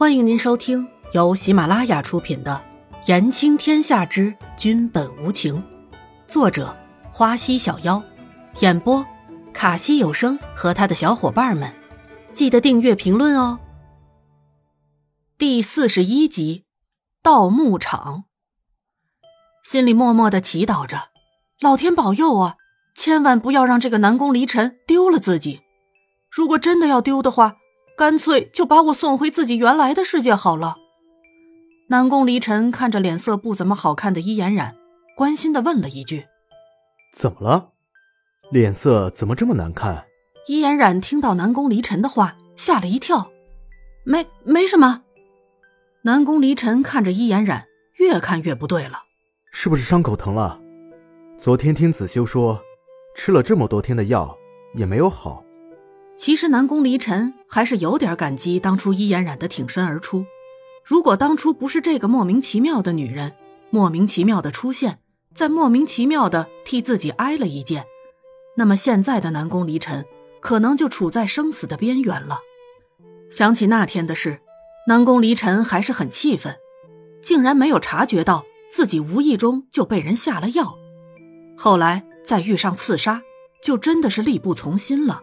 欢迎您收听由喜马拉雅出品的《言情天下之君本无情》，作者花溪小妖，演播卡西有声和他的小伙伴们。记得订阅、评论哦。第四十一集，盗墓场。心里默默的祈祷着，老天保佑啊！千万不要让这个南宫离尘丢了自己。如果真的要丢的话，干脆就把我送回自己原来的世界好了。南宫离尘看着脸色不怎么好看的伊颜染，关心的问了一句：“怎么了？脸色怎么这么难看？”伊颜染听到南宫离尘的话，吓了一跳：“没，没什么。”南宫离尘看着伊颜染，越看越不对了：“是不是伤口疼了？昨天听子修说，吃了这么多天的药也没有好。”其实南宫离尘还是有点感激当初伊颜染的挺身而出。如果当初不是这个莫名其妙的女人莫名其妙的出现，再莫名其妙的替自己挨了一剑，那么现在的南宫离尘可能就处在生死的边缘了。想起那天的事，南宫离尘还是很气愤，竟然没有察觉到自己无意中就被人下了药。后来再遇上刺杀，就真的是力不从心了。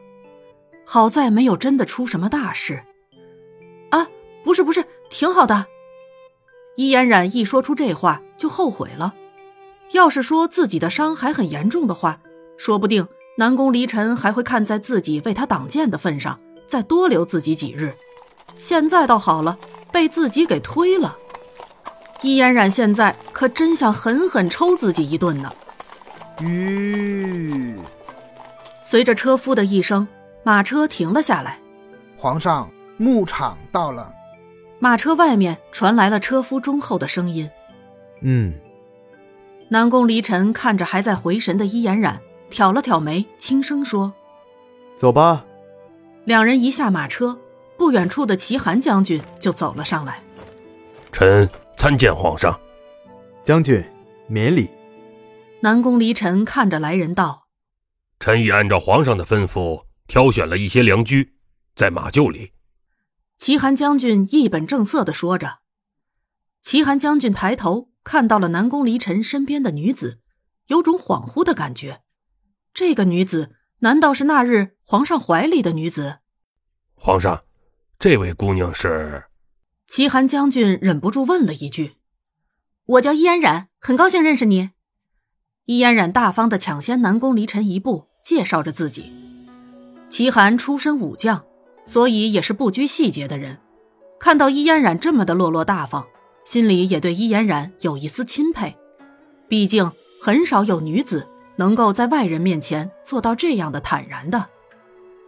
好在没有真的出什么大事，啊，不是不是，挺好的。伊嫣然一说出这话就后悔了。要是说自己的伤还很严重的话，说不定南宫离尘还会看在自己为他挡剑的份上，再多留自己几日。现在倒好了，被自己给推了。伊嫣然现在可真想狠狠抽自己一顿呢。吁，随着车夫的一声。马车停了下来，皇上，牧场到了。马车外面传来了车夫忠厚的声音：“嗯。”南宫离尘看着还在回神的伊颜染，挑了挑眉，轻声说：“走吧。”两人一下马车，不远处的齐寒将军就走了上来：“臣参见皇上。”将军免礼。南宫离尘看着来人道：“臣已按照皇上的吩咐。”挑选了一些良驹，在马厩里。齐寒将军一本正色的说着。齐寒将军抬头看到了南宫离尘身边的女子，有种恍惚的感觉。这个女子难道是那日皇上怀里的女子？皇上，这位姑娘是？齐寒将军忍不住问了一句：“我叫伊安然，很高兴认识你。”伊安然大方的抢先南宫离尘一步，介绍着自己。齐寒出身武将，所以也是不拘细节的人。看到伊嫣然这么的落落大方，心里也对伊嫣然有一丝钦佩。毕竟很少有女子能够在外人面前做到这样的坦然的。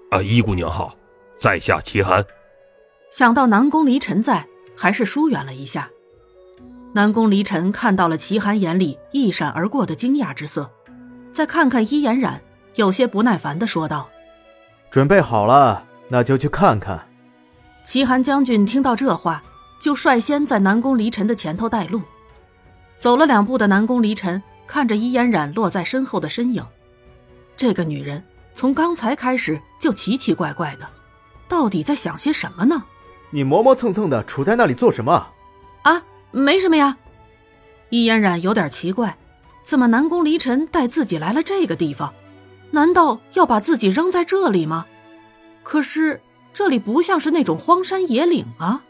啊，伊姑娘好，在下齐寒。想到南宫离尘在，还是疏远了一下。南宫离尘看到了齐寒眼里一闪而过的惊讶之色，再看看伊嫣然，有些不耐烦的说道。准备好了，那就去看看。齐寒将军听到这话，就率先在南宫离尘的前头带路。走了两步的南宫离尘看着伊嫣然落在身后的身影，这个女人从刚才开始就奇奇怪怪的，到底在想些什么呢？你磨磨蹭蹭的杵在那里做什么？啊，没什么呀。伊嫣然有点奇怪，怎么南宫离尘带自己来了这个地方？难道要把自己扔在这里吗？可是这里不像是那种荒山野岭啊。